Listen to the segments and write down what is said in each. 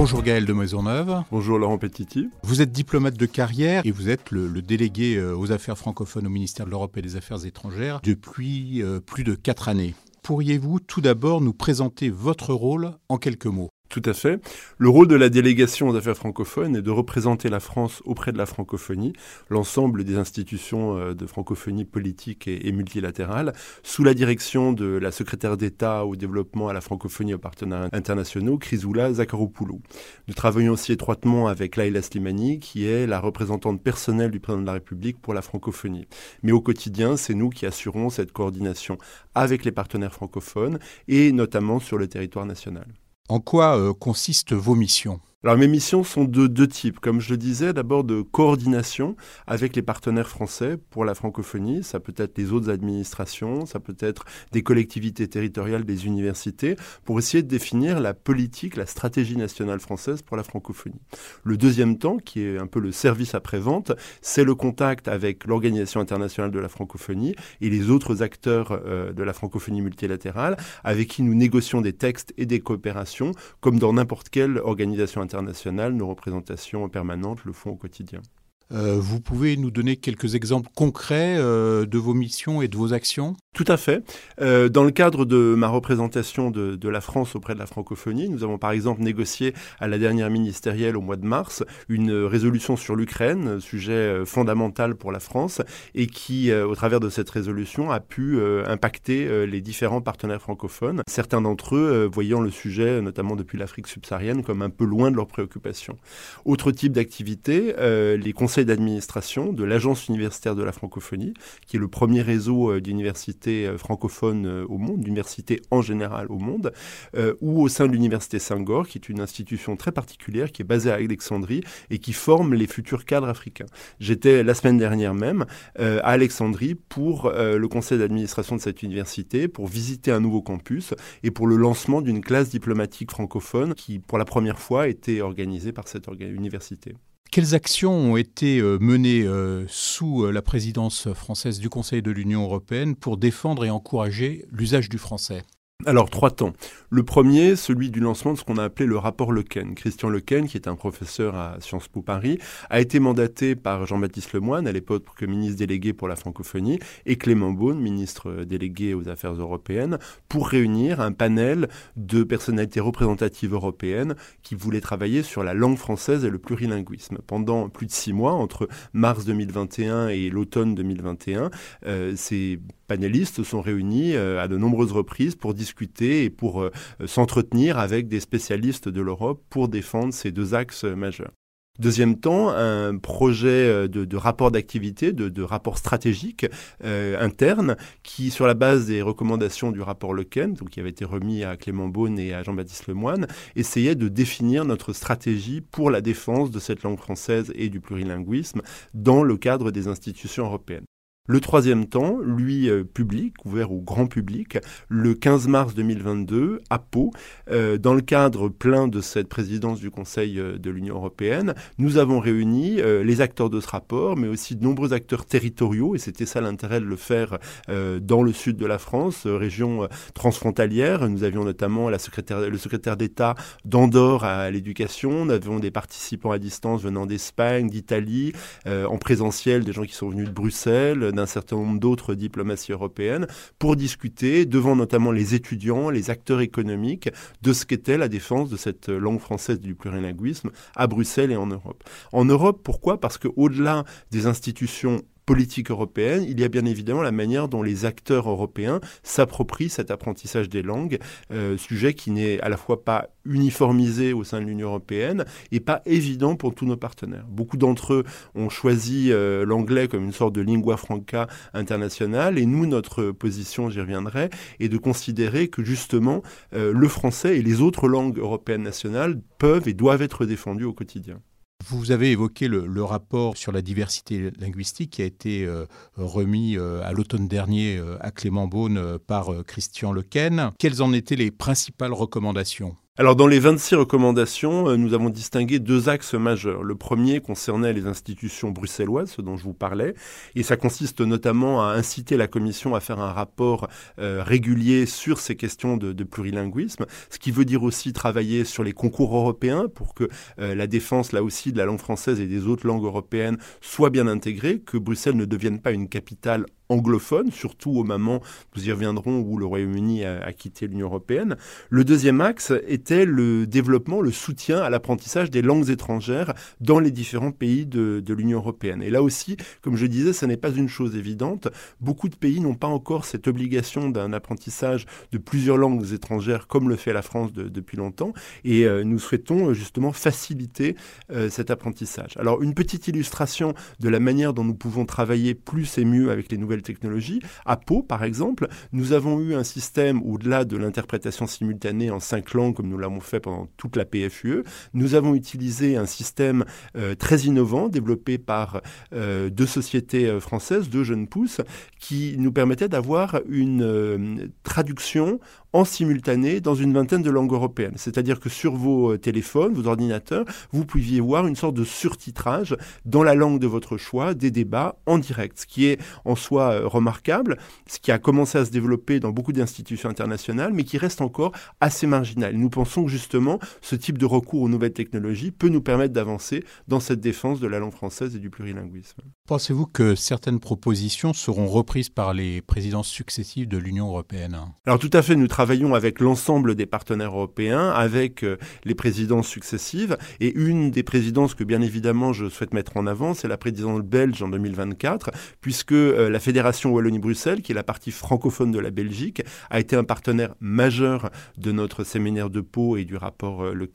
Bonjour Gaël de Maisonneuve. Bonjour Laurent Petiti. Vous êtes diplomate de carrière et vous êtes le, délégué euh, aux affaires francophones au ministère de l'Europe et des Affaires étrangères depuis euh, plus de quatre années. Pourriez-vous tout d'abord nous présenter votre rôle en quelques mots? Tout à fait. Le rôle de la délégation aux affaires francophones est de représenter la France auprès de la francophonie, l'ensemble des institutions euh, de francophonie politique et, multilatérale, sous la direction de la secrétaire d'État au développement à la francophonie aux partenaires internationaux, Chrysoula Zakharopoulou. Nous travaillons aussi étroitement avec Laila Slimani, qui est la représentante personnelle du président de la République pour la francophonie. Mais au quotidien, c'est nous qui assurons cette coordination avec les partenaires francophones et notamment sur le territoire national. En quoi euh, consistent vos missions? Alors mes missions sont de deux types. Comme je le disais, d'abord de coordination avec les partenaires français pour la francophonie. Ça peut être les autres administrations, ça peut être des collectivités territoriales, des universités, pour essayer de définir la politique, la stratégie nationale française pour la francophonie. Le deuxième temps, qui est un peu le service après-vente, c'est le contact avec l'Organisation internationale de la francophonie et les autres acteurs euh, de la francophonie multilatérale, avec qui nous négocions des textes et des coopérations, comme dans n'importe quelle organisation nos représentations permanentes le font au quotidien. Euh, vous pouvez nous donner quelques exemples concrets euh, de vos missions et de vos actions? Tout à fait. Euh, dans le cadre de ma représentation de, la France auprès de la francophonie, nous avons par exemple négocié à la dernière ministérielle au mois de mars une résolution sur l'Ukraine, sujet fondamental pour la France, et qui, au travers de cette résolution, a pu impacter les différents partenaires francophones, certains d'entre eux voyant le sujet, notamment depuis l'Afrique subsaharienne, comme un peu loin de leurs préoccupations. Autre type d'activité, les conseils d'administration de l'Agence universitaire de la francophonie, qui est le premier réseau euh, d'universités euh, francophones euh, au monde, d'universités en général au monde, ou au sein de l'Université Saint-Gor, qui est une institution très particulière, qui est basée à Alexandrie et qui forme les futurs cadres africains. J'étais la semaine dernière même à Alexandrie pour le conseil d'administration de cette université, pour visiter un nouveau campus et pour le lancement d'une classe diplomatique francophone qui, pour la première fois, été organisée par cette université. Quelles actions ont été euh, menées euh, sous euh, la présidence française du Conseil de l'Union européenne pour défendre et encourager l'usage du français? Alors, trois temps. Le premier, celui du lancement de ce qu'on a appelé le rapport Lequen. Christian Lequen, qui est un professeur à Sciences Po Paris, a été mandaté par Jean-Baptiste Lemoyne, à l'époque ministre délégué pour la francophonie, et Clément Beaune, ministre délégué aux affaires européennes, pour réunir un panel de personnalités représentatives européennes qui voulaient travailler sur la langue française et le plurilinguisme. Pendant plus de six mois, entre mars 2021 et l'automne 2021, euh, ces panélistes sont réunis euh, à de nombreuses reprises pour discuter et pour euh, s'entretenir avec des spécialistes de l'Europe pour défendre ces deux axes majeurs. Deuxième temps, un projet euh, de, rapport d'activité, de, rapport stratégique interne, qui, sur la base des recommandations du rapport Lequen, donc qui avait été remis à Clément Beaune et à Jean-Baptiste Lemoine, essayait de définir notre stratégie pour la défense de cette langue française et du plurilinguisme dans le cadre des institutions européennes. Le troisième temps, lui, euh, public, ouvert au grand public, le 15 mars 2022, à Pau, euh, dans le cadre plein de cette présidence du Conseil euh, de l'Union européenne, nous avons réuni les acteurs de ce rapport, mais aussi de nombreux acteurs territoriaux, et c'était ça l'intérêt de le faire dans le sud de la France, région transfrontalière. Nous avions notamment le secrétaire d'État d'Andorre à l'éducation, nous avions des participants à distance venant d'Espagne, d'Italie, en présentiel, des gens qui sont venus de Bruxelles, d'un certain nombre d'autres diplomaties européennes pour discuter devant notamment les étudiants, les acteurs économiques de ce qu'était la défense de cette langue française du plurilinguisme à Bruxelles et en Europe. En Europe, pourquoi? Parce qu'au-delà des institutions politique européenne, il y a bien évidemment la manière dont les acteurs européens s'approprient cet apprentissage des langues, euh, sujet qui n'est à la fois pas uniformisé au sein de l'Union européenne et pas évident pour tous nos partenaires. Beaucoup d'entre eux ont choisi euh, l'anglais comme une sorte de lingua franca internationale et nous, notre position, j'y reviendrai, est de considérer que justement euh, le français et les autres langues européennes nationales peuvent et doivent être défendues au quotidien. Vous avez évoqué le, rapport sur la diversité linguistique qui a été euh, remis à l'automne dernier à Clément Beaune par Christian Lequen. Quelles en étaient les principales recommandations? Alors dans les 26 recommandations, euh, nous avons distingué deux axes majeurs. Le premier concernait les institutions bruxelloises, ce dont je vous parlais, et ça consiste notamment à inciter la Commission à faire un rapport euh, régulier sur ces questions de, plurilinguisme, ce qui veut dire aussi travailler sur les concours européens pour que euh, la défense, là aussi, de la langue française et des autres langues européennes soit bien intégrée, que Bruxelles ne devienne pas une capitale anglophone, surtout au moment, nous y reviendrons, où le Royaume-Uni a, quitté l'Union européenne. Le deuxième axe était le développement, le soutien à l'apprentissage des langues étrangères dans les différents pays de, l'Union européenne. Et là aussi, comme je disais, ce n'est pas une chose évidente. Beaucoup de pays n'ont pas encore cette obligation d'un apprentissage de plusieurs langues étrangères comme le fait la France depuis longtemps. Et euh, nous souhaitons euh, justement faciliter euh, cet apprentissage. Alors, une petite illustration de la manière dont nous pouvons travailler plus et mieux avec les nouvelles technologies. À Pau, par exemple, nous avons eu un système au-delà de l'interprétation simultanée en cinq langues, comme nous l'avons fait pendant toute la PFUE. Nous avons utilisé un système euh, très innovant développé par euh, deux sociétés euh, françaises, deux jeunes pousses, qui nous permettait d'avoir une traduction en simultané dans une vingtaine de langues européennes. C'est-à-dire que sur vos téléphones, vos ordinateurs, vous pouviez voir une sorte de surtitrage dans la langue de votre choix des débats en direct, ce qui est en soi euh, remarquable, ce qui a commencé à se développer dans beaucoup d'institutions internationales, mais qui reste encore assez marginal. Nous pensons que justement, ce type de recours aux nouvelles technologies peut nous permettre d'avancer dans cette défense de la langue française et du plurilinguisme. Pensez-vous que certaines propositions seront reprises par les présidences successives de l'Union européenne? Alors tout à fait, nous travaillons avec l'ensemble des partenaires européens, avec euh, les présidences successives. Et une des présidences que bien évidemment je souhaite mettre en avant, c'est la présidence belge en 2024, puisque euh, la Fédération Wallonie-Bruxelles, qui est la partie francophone de la Belgique, a été un partenaire majeur de notre séminaire de Pau et du rapport euh, Le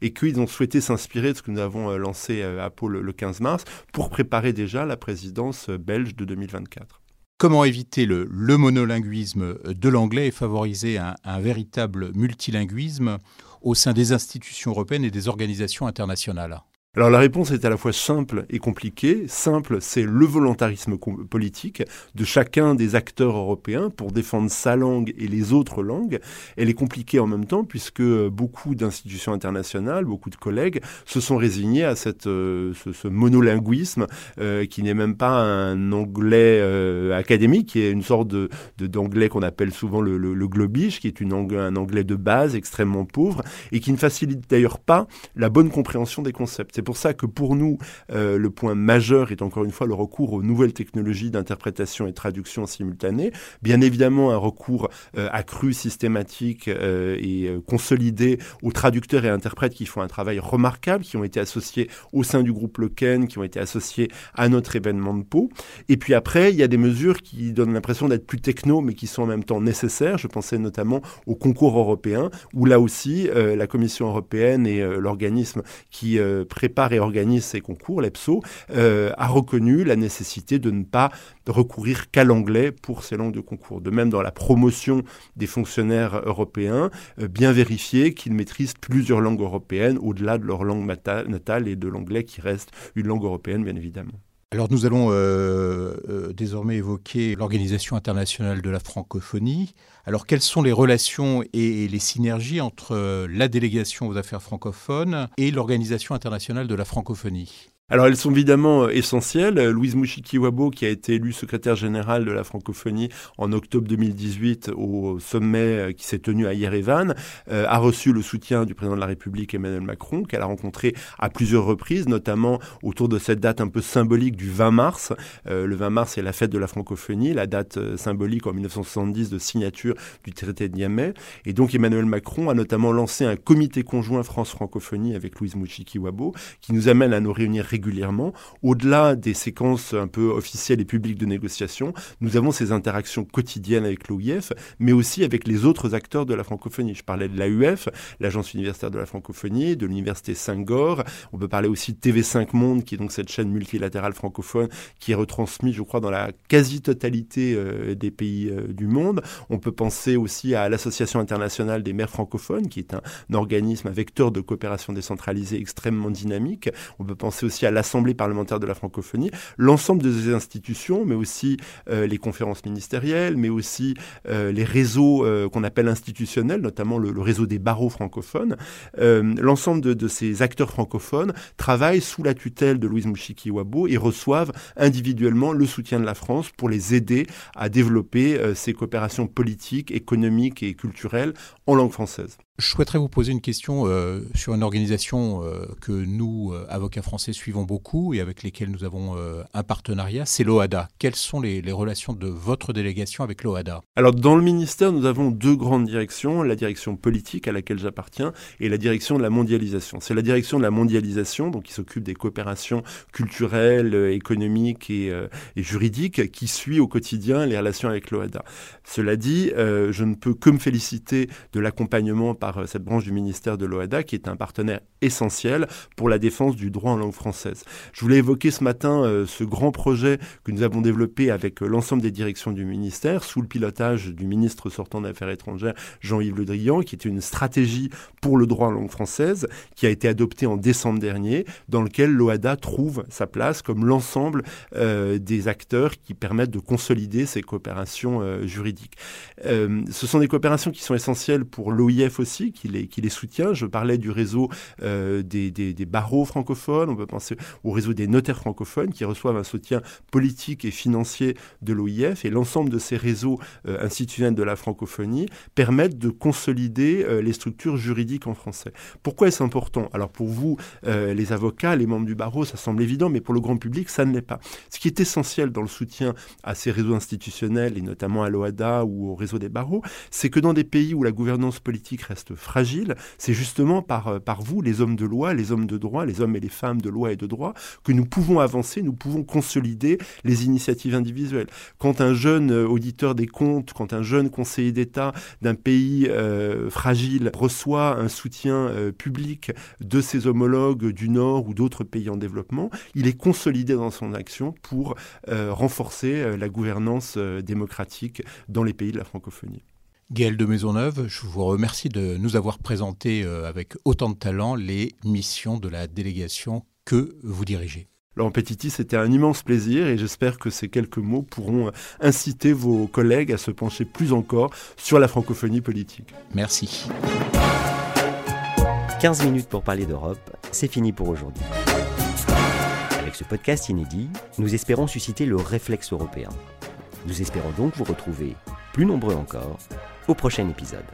et qu'ils ont souhaité s'inspirer de ce que nous avons lancé à Pau le 15 mars pour préparer déjà la présidence belge de 2024. Comment éviter le, monolinguisme de l'anglais et favoriser un véritable multilinguisme au sein des institutions européennes et des organisations internationales? Alors la réponse est à la fois simple et compliquée. Simple, c'est le volontarisme politique de chacun des acteurs européens pour défendre sa langue et les autres langues. Elle est compliquée en même temps puisque beaucoup d'institutions internationales, beaucoup de collègues se sont résignés à cette, euh, ce, monolinguisme euh, qui n'est même pas un anglais euh, académique, qui est une sorte de, d'anglais qu'on appelle souvent le, le, globish, qui est une un anglais de base extrêmement pauvre et qui ne facilite d'ailleurs pas la bonne compréhension des concepts. C'est pour ça que pour nous, euh, le point majeur est encore une fois le recours aux nouvelles technologies d'interprétation et traduction simultanée. Bien évidemment, un recours euh, accru, systématique euh, et consolidé aux traducteurs et interprètes qui font un travail remarquable, qui ont été associés au sein du groupe Lequen, qui ont été associés à notre événement de Pau. Et puis après, il y a des mesures qui donnent l'impression d'être plus techno, mais qui sont en même temps nécessaires. Je pensais notamment au concours européen, où là aussi, la Commission européenne et l'organisme qui prépare et organise ces concours, l'EPSO, euh, a reconnu la nécessité de ne pas recourir qu'à l'anglais pour ces langues de concours. De même, dans la promotion des fonctionnaires européens, euh, bien vérifier qu'ils maîtrisent plusieurs langues européennes au-delà de leur langue natale et de l'anglais qui reste une langue européenne, bien évidemment. Alors nous allons euh, euh, désormais évoquer l'Organisation internationale de la francophonie. Alors quelles sont les relations et les synergies entre la délégation aux affaires francophones et l'Organisation internationale de la francophonie? Alors elles sont évidemment euh, essentielles. Louise Mouchikiwabo, qui a été élue secrétaire générale de la francophonie en octobre 2018 au sommet euh, qui s'est tenu à Yerevan, euh, a reçu le soutien du président de la République Emmanuel Macron, qu'elle a rencontré à plusieurs reprises, notamment autour de cette date un peu symbolique du 20 mars. le 20 mars, c'est la fête de la francophonie, la date symbolique en 1970 de signature du traité de Niamey. Et donc Emmanuel Macron a notamment lancé un comité conjoint France-Francophonie avec Louise Mouchikiwabo, qui nous amène à nous réunir régulièrement régulièrement. Au-delà des séquences un peu officielles et publiques de négociation, nous avons ces interactions quotidiennes avec l'OIF, mais aussi avec les autres acteurs de la francophonie. Je parlais de l'AUF, l'Agence universitaire de la francophonie, de l'Université Saint-Gore. On peut parler aussi de TV5 Monde, qui est donc cette chaîne multilatérale francophone qui est retransmise, je crois, dans la quasi-totalité euh, des pays euh, du monde. On peut penser aussi à l'Association internationale des maires francophones, qui est un, un organisme, un vecteur de coopération décentralisée extrêmement dynamique. On peut penser aussi à l'Assemblée parlementaire de la francophonie. L'ensemble de ces institutions, mais aussi euh, les conférences ministérielles, mais aussi euh, les réseaux euh, qu'on appelle institutionnels, notamment le, réseau des barreaux francophones. L'ensemble de, de, ces acteurs francophones travaillent sous la tutelle de Louise Mouchiki-Wabo et reçoivent individuellement le soutien de la France pour les aider à développer ces coopérations politiques, économiques et culturelles en langue française. Je souhaiterais vous poser une question euh, sur une organisation euh, que nous, euh, avocats français, suivons beaucoup et avec lesquels nous avons un partenariat, c'est l'OADA. Quelles sont les, relations de votre délégation avec l'OADA Alors dans le ministère, nous avons deux grandes directions, la direction politique à laquelle j'appartiens et la direction de la mondialisation. C'est la direction de la mondialisation, donc qui s'occupe des coopérations culturelles, économiques et, et, juridiques, qui suit au quotidien les relations avec l'OADA. Cela dit, je ne peux que me féliciter de l'accompagnement par euh, cette branche du ministère de l'OADA, qui est un partenaire essentiel pour la défense du droit en langue française. Je voulais évoquer ce matin euh, ce grand projet que nous avons développé avec euh, l'ensemble des directions du ministère, sous le pilotage du ministre sortant d'Affaires étrangères, Jean-Yves Le Drian, qui était une stratégie pour le droit en langue française, qui a été adoptée en décembre dernier, dans lequel l'OADA trouve sa place comme l'ensemble des acteurs qui permettent de consolider ces coopérations juridiques. ce sont des coopérations qui sont essentielles pour l'OIF aussi, qui les, soutient. Je parlais du réseau euh, des, des, barreaux francophones, on peut penser au réseau des notaires francophones qui reçoivent un soutien politique et financier de l'OIF et l'ensemble de ces réseaux euh, institutionnels de la francophonie permettent de consolider euh, les structures juridiques en français. Pourquoi est-ce important? Alors pour vous, les avocats, les membres du barreau, ça semble évident, mais pour le grand public, ça ne l'est pas. Ce qui est essentiel dans le soutien à ces réseaux institutionnels et notamment à l'OADA ou au réseau des barreaux, c'est que dans des pays où la gouvernance politique reste fragile, c'est justement par, euh, par vous, les hommes de loi, les hommes de droit, les hommes et les femmes de loi et de droit, que nous pouvons avancer, nous pouvons consolider les initiatives individuelles. Quand un jeune euh, auditeur des comptes, quand un jeune conseiller d'État d'un pays euh, fragile reçoit un soutien public de ses homologues du Nord ou d'autres pays en développement, il est consolidé dans son action pour renforcer la gouvernance démocratique dans les pays de la francophonie. Gaël de Maisonneuve, je vous remercie de nous avoir présenté euh, avec autant de talent les missions de la délégation que vous dirigez. Laurent Petiti, c'était un immense plaisir et j'espère que ces quelques mots pourront euh, inciter vos collègues à se pencher plus encore sur la francophonie politique. Merci. 15 minutes pour parler d'Europe, c'est fini pour aujourd'hui. Avec ce podcast inédit, nous espérons susciter le réflexe européen. Nous espérons donc vous retrouver plus nombreux encore au prochain épisode.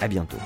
À bientôt.